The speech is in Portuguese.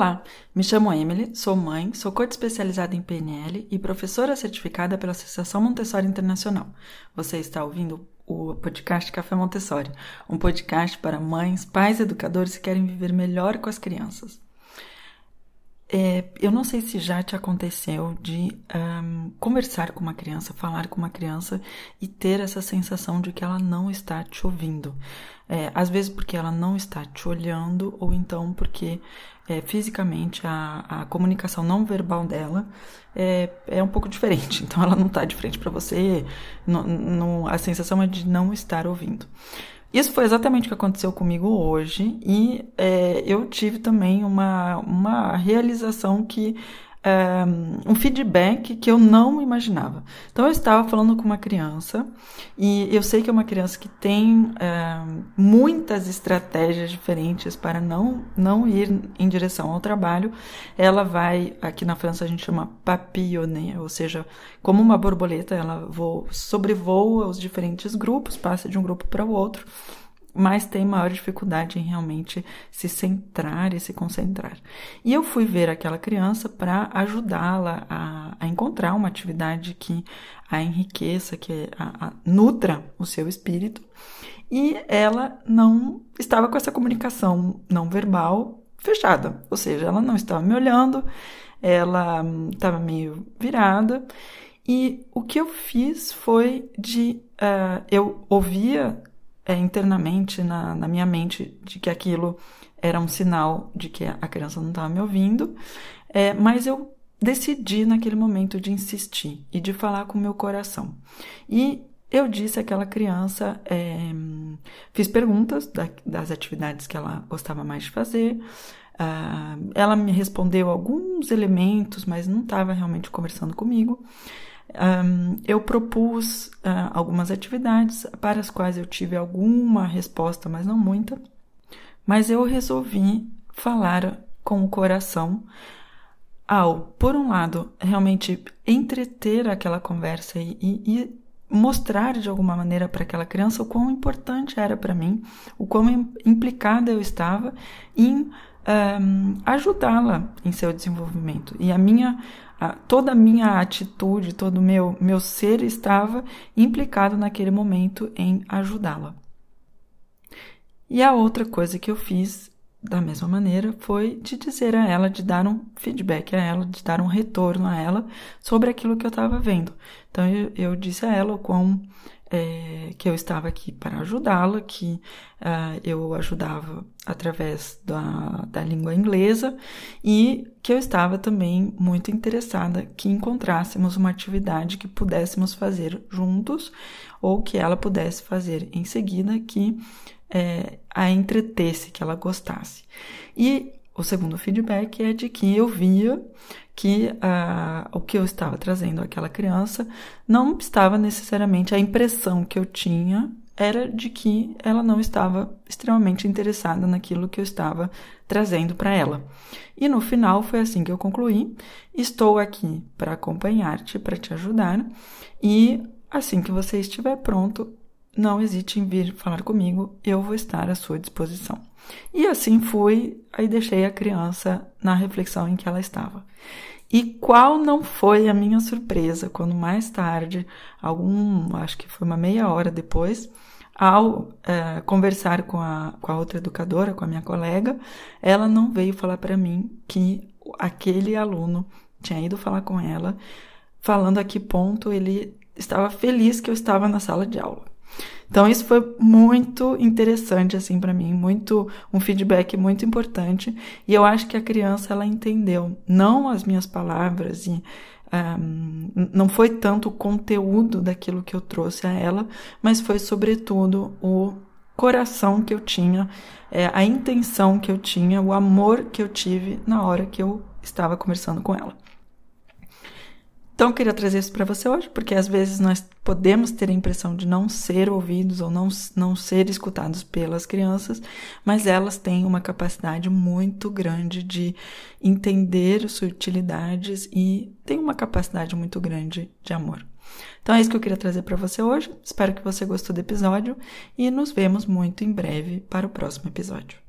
Olá, me chamo Emily, sou mãe, sou coach especializada em PNL e professora certificada pela Associação Montessori Internacional. Você está ouvindo o podcast Café Montessori, um podcast para mães, pais educadores que querem viver melhor com as crianças. É, eu não sei se já te aconteceu de um, conversar com uma criança, falar com uma criança e ter essa sensação de que ela não está te ouvindo. É, às vezes porque ela não está te olhando, ou então porque é, fisicamente a, a, comunicação não verbal dela é, é um pouco diferente. Então ela não está de frente para você, no, no, a sensação é de não estar ouvindo. Isso foi exatamente o que aconteceu comigo hoje e é, eu tive também uma, uma realização que um feedback que eu não imaginava. Então eu estava falando com uma criança e eu sei que é uma criança que tem é, muitas estratégias diferentes para não não ir em direção ao trabalho. Ela vai aqui na França a gente chama papillonner, ou seja, como uma borboleta, ela voa, sobrevoa os diferentes grupos, passa de um grupo para o outro mas tem maior dificuldade em realmente se centrar e se concentrar. E eu fui ver aquela criança para ajudá-la a, a, encontrar uma atividade que a enriqueça, que a, a, nutra o seu espírito, e ela não estava com essa comunicação não verbal fechada, ou seja, ela não estava me olhando, ela estava meio virada. E o que eu fiz foi de. Uh, eu ouvia é, internamente na, na minha mente de que aquilo era um sinal de que a criança não estava me ouvindo, é, mas eu decidi naquele momento de insistir e de falar com o meu coração. E eu disse àquela criança, é, fiz perguntas da, das atividades que ela gostava mais de fazer. Uh, ela me respondeu alguns elementos, mas não estava realmente conversando comigo. Um, eu propus uh, algumas atividades para as quais eu tive alguma resposta, mas não muita. Mas eu resolvi falar com o coração ao, por um lado, realmente entreter aquela conversa e, e, mostrar de alguma maneira para aquela criança o quão importante era para mim, o quão implicada eu estava em um, ajudá-la em seu desenvolvimento. E a minha a, toda a minha atitude, todo o meu, meu ser estava implicado naquele momento em ajudá-la. E a outra coisa que eu fiz da mesma maneira foi de dizer a ela, de dar um feedback a ela, de dar um retorno a ela sobre aquilo que eu estava vendo. Então eu, eu disse a ela o quão é, que eu estava aqui para ajudá-la, que uh, eu ajudava através da, da língua inglesa e que eu estava também muito interessada que encontrássemos uma atividade que pudéssemos fazer juntos ou que ela pudesse fazer em seguida que é, a entretesse, que ela gostasse. E o segundo feedback é de que eu via que uh, o que eu estava trazendo àquela criança não estava necessariamente a impressão que eu tinha era de que ela não estava extremamente interessada naquilo que eu estava trazendo para ela. E no final foi assim que eu concluí. Estou aqui para acompanhar-te, para te ajudar, e assim que você estiver pronto, não hesite em vir falar comigo, eu vou estar à sua disposição. E assim fui, aí deixei a criança na reflexão em que ela estava. E qual não foi a minha surpresa quando mais tarde, algum, acho que foi uma meia hora depois, ao é, conversar com a, com a outra educadora, com a minha colega, ela não veio falar para mim que aquele aluno tinha ido falar com ela, falando a que ponto ele estava feliz que eu estava na sala de aula. Então isso foi muito interessante assim para mim, muito um feedback muito importante e eu acho que a criança ela entendeu não as minhas palavras e um, não foi tanto o conteúdo daquilo que eu trouxe a ela, mas foi sobretudo o coração que eu tinha, é, a intenção que eu tinha, o amor que eu tive na hora que eu estava conversando com ela. Então, queria trazer isso para você hoje, porque às vezes nós podemos ter a impressão de não ser ouvidos ou não, não ser escutados pelas crianças, mas elas têm uma capacidade muito grande de entender sutilidades e têm uma capacidade muito grande de amor. Então é isso que eu queria trazer para você hoje. Espero que você gostou do episódio e nos vemos muito em breve para o próximo episódio.